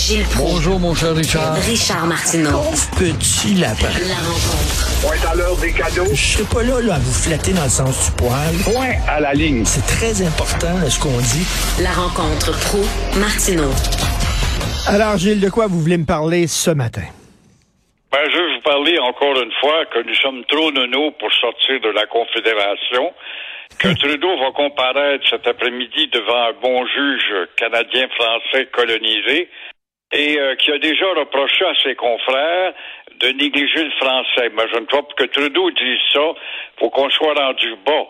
Gilles Proulx. Bonjour, mon cher Richard. Richard Martineau. Petit lapin. La rencontre. Point à l'heure des cadeaux. Je serai pas là, là, à vous flatter dans le sens du poil. Point à la ligne. C'est très important, là, ce qu'on dit. La rencontre pro martineau Alors, Gilles, de quoi vous voulez me parler ce matin? Ben, je vais vous parler encore une fois que nous sommes trop nono pour sortir de la Confédération, que Trudeau va comparaître cet après-midi devant un bon juge canadien-français colonisé et euh, qui a déjà reproché à ses confrères de négliger le français. Mais je ne crois pas que Trudeau dise ça, faut qu'on soit rendu bas.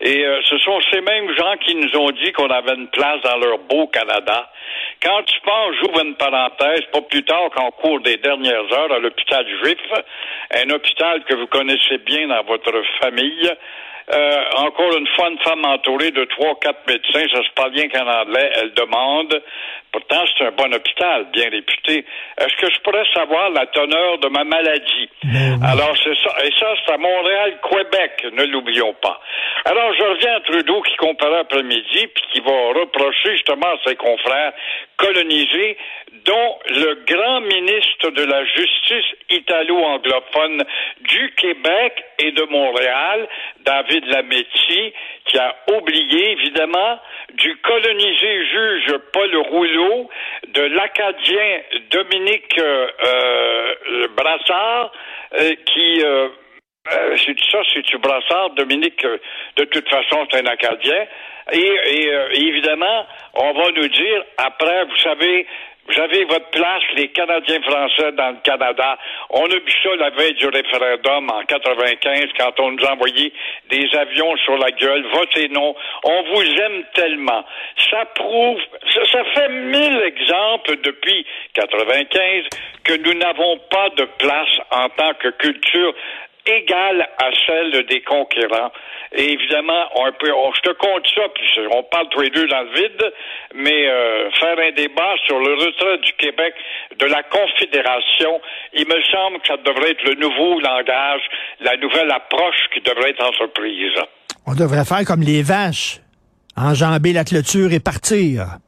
Et euh, ce sont ces mêmes gens qui nous ont dit qu'on avait une place dans leur beau Canada. Quand tu penses, j'ouvre une parenthèse, pas plus tard qu'en cours des dernières heures à l'hôpital juif, un hôpital que vous connaissez bien dans votre famille, euh, encore une fois, une femme entourée de trois, quatre médecins, ça se parle bien qu'en anglais, elle demande, pourtant c'est un bon hôpital, bien réputé, est-ce que je pourrais savoir la teneur de ma maladie? Alors c'est ça, et ça c'est à Montréal, Québec, ne l'oublions pas. Alors je reviens à Trudeau qui comparait après-midi, puis qui va reprocher justement à ses confrères colonisés, dont le grand ministre de la Justice italo-anglophone du Québec et de Montréal, David Lametti, qui a oublié, évidemment, du colonisé juge Paul Rouleau, de l'Acadien Dominique euh, euh, Brassard, euh, qui... Euh, c'est ça, c'est-tu Brassard, Dominique, de toute façon, c'est un Acadien. Et, et évidemment, on va nous dire, après, vous savez, vous avez votre place, les Canadiens français dans le Canada. On a vu ça la veille du référendum en 95 quand on nous a envoyé des avions sur la gueule. Votez non. On vous aime tellement. Ça prouve, ça, ça fait mille exemples depuis 95 que nous n'avons pas de place en tant que culture égale à celle des conquérants. Et évidemment, on peut, on, je te compte ça, puis on parle tous les deux dans le vide, mais euh, faire un débat sur le retrait du Québec de la Confédération, il me semble que ça devrait être le nouveau langage, la nouvelle approche qui devrait être entreprise. On devrait faire comme les vaches, enjamber la clôture et partir.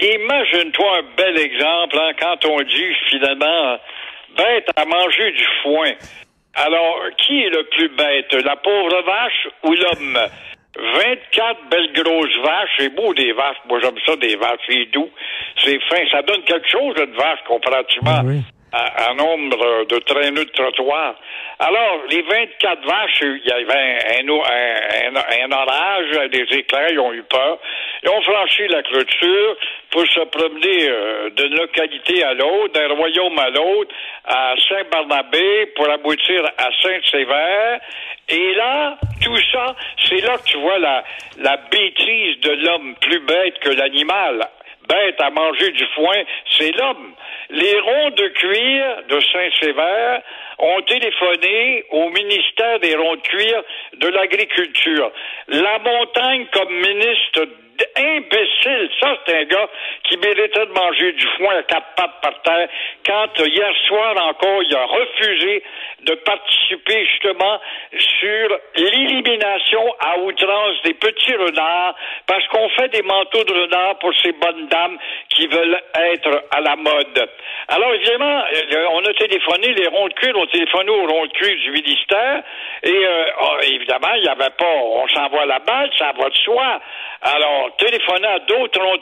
Imagine-toi un bel exemple hein, quand on dit finalement bête à manger du foin. Alors, qui est le plus bête, la pauvre vache ou l'homme? 24 belles grosses vaches, c'est beau des vaches. Moi, j'aime ça, des vaches, c'est doux, c'est fin. Ça donne quelque chose, une vache, comparativement Oui, à, à nombre de traîneaux de trottoir. Alors, les 24 vaches, il y avait un, orage, des éclairs, ils ont eu peur. Ils ont franchi la clôture pour se promener euh, d'une localité à l'autre, d'un royaume à l'autre, à Saint-Barnabé, pour aboutir à Saint-Sévère. Et là, tout ça, c'est là que tu vois la, la bêtise de l'homme plus bête que l'animal bête à manger du foin, c'est l'homme. Les ronds de cuir de Saint-Sévère ont téléphoné au ministère des ronds de de l'agriculture. La montagne comme ministre imbécile. Ça, c'est un gars qui méritait de manger du foin à quatre pattes par terre. Quand euh, hier soir encore, il a refusé de participer justement sur l'élimination à outrance des petits renards parce qu'on fait des manteaux de renard pour ces bonnes dames qui veulent être à la mode. Alors évidemment, euh, on a téléphoné, les ronds de cuir ont téléphoné aux ronds de cuir du ministère et euh, oh, évidemment, il n'y avait pas, on s'envoie la balle, ça va de soi. Alors, téléphoner à d'autres ronds.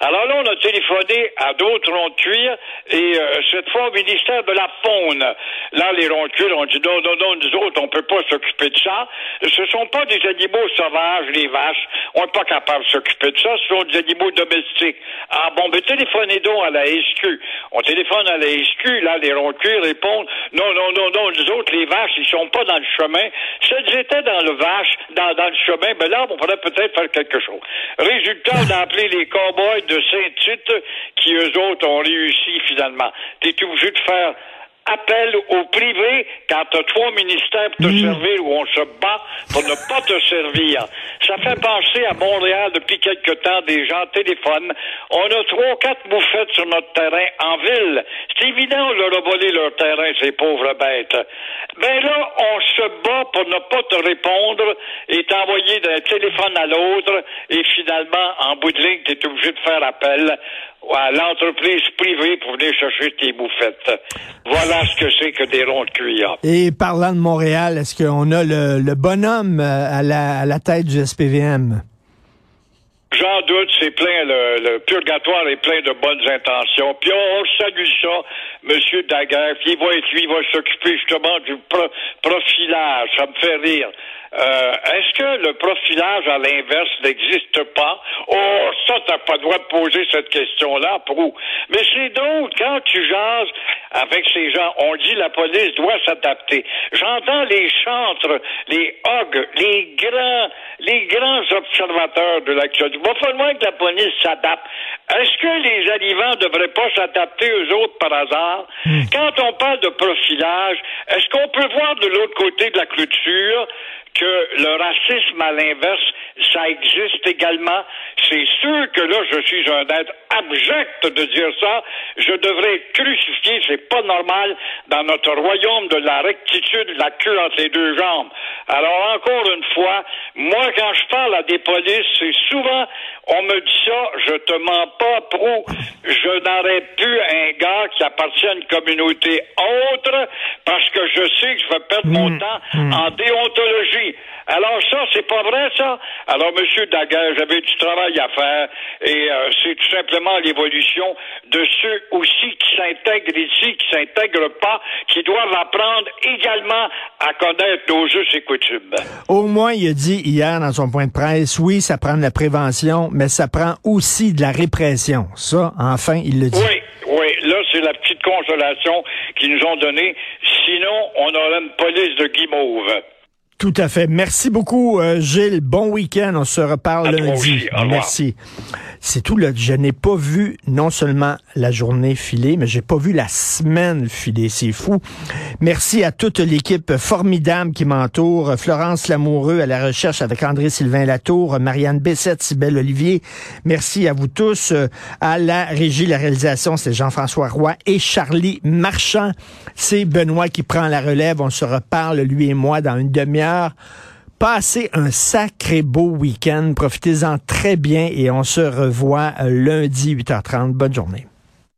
Alors là, on a téléphoné à d'autres ronds et euh, cette fois au ministère de la Faune. Là, les ronds de cuir ont dit non, non, non, nous autres, on peut pas s'occuper de ça. Ce sont pas des animaux sauvages, les vaches. On n'est pas capable de s'occuper de ça. Ce sont des animaux domestiques. Ah bon, mais téléphonez donc à la SQ. On téléphone à la SQ, là, les ronds répondent non, non, non, non, nous autres, les vaches, ils sont pas dans le chemin. Si elles étaient dans le vache, dans le chemin, ben là, on pourrait peut-être faire quelque chose. Résultat, on a appelé les cowboys de Saint-Tite qui, eux autres, ont réussi finalement. T'es obligé de faire appelle au privé quand tu as trois ministères pour te servir où on se bat pour ne pas te servir. Ça fait penser à Montréal depuis quelque temps, des gens téléphonent. On a trois, quatre bouffettes sur notre terrain en ville. C'est évident, on leur a volé leur terrain, ces pauvres bêtes. Ben là, on se bat pour ne pas te répondre et t'envoyer d'un téléphone à l'autre et finalement, en bout de ligne, tu es obligé de faire appel à l'entreprise privée pour venir chercher tes bouffettes. Voilà Et parlant de Montréal, est-ce qu'on a le, le bonhomme euh, à la tête du SPVM? J'en doute, c'est plein, le, le, purgatoire est plein de bonnes intentions. Puis on, salue ça, Monsieur Daguerre, il va être lui, il va s'occuper justement du pro, profilage. Ça me fait rire. Euh, Est-ce que le profilage à l'inverse n'existe pas? Oh, ça, t'as pas le droit de poser cette question-là, Prou. Mais c'est drôle, quand tu jases avec ces gens, on dit la police doit s'adapter. J'entends les chantres, les hogs, les grands, les grands observateurs de l'actualité. Il va falloir que la police s'adapte. Est-ce que les arrivants ne devraient pas s'adapter aux autres par hasard? Quand on parle de profilage, est-ce qu'on peut voir de l'autre côté de la clôture que le racisme à l'inverse, ça existe également? C'est sûr que là, je suis un être abject de dire ça. Je devrais être crucifié. C'est pas normal dans notre royaume de la rectitude, la queue entre les deux jambes. Alors, encore une fois, moi, quand je parle à des polices, c'est souvent, on me dit ça, je te mens pas, pro. Je n'aurais plus un gars qui appartient à une communauté autre parce que je sais que je vais perdre mon temps en déontologie. Alors ça, c'est pas vrai, ça? Alors, Monsieur Daguerre, j'avais du travail à faire et euh, c'est tout simplement l'évolution de ceux aussi qui s'intègrent ici, qui s'intègrent pas, qui doivent apprendre également à connaître nos us et coutumes. Au moins, il a dit hier dans son point de presse, oui, ça prend de la prévention, mais ça prend aussi de la répression. Ça, enfin, il le dit. Oui, oui, là, c'est la petite consolation qu'ils nous ont donnée. Sinon, on aurait une police de guimauve. Tout à fait. Merci beaucoup, euh, Gilles. Bon week-end. On se reparle À lundi. Merci. C'est tout. Là. Je n'ai pas vu non seulement la journée filer, mais j'ai pas vu la semaine filer. C'est fou. Merci à toute l'équipe formidable qui m'entoure. Florence Lamoureux à la recherche avec André-Sylvain Latour, Marianne Bessette, Sybelle Olivier. Merci à vous tous. À la régie, la réalisation, c'est Jean-François Roy et Charlie Marchand. C'est Benoît qui prend la relève. On se reparle, lui et moi, dans une demi-heure. Passez un sacré beau week-end. Profitez-en très bien et on se revoit euh, lundi 8h30. Bonne journée.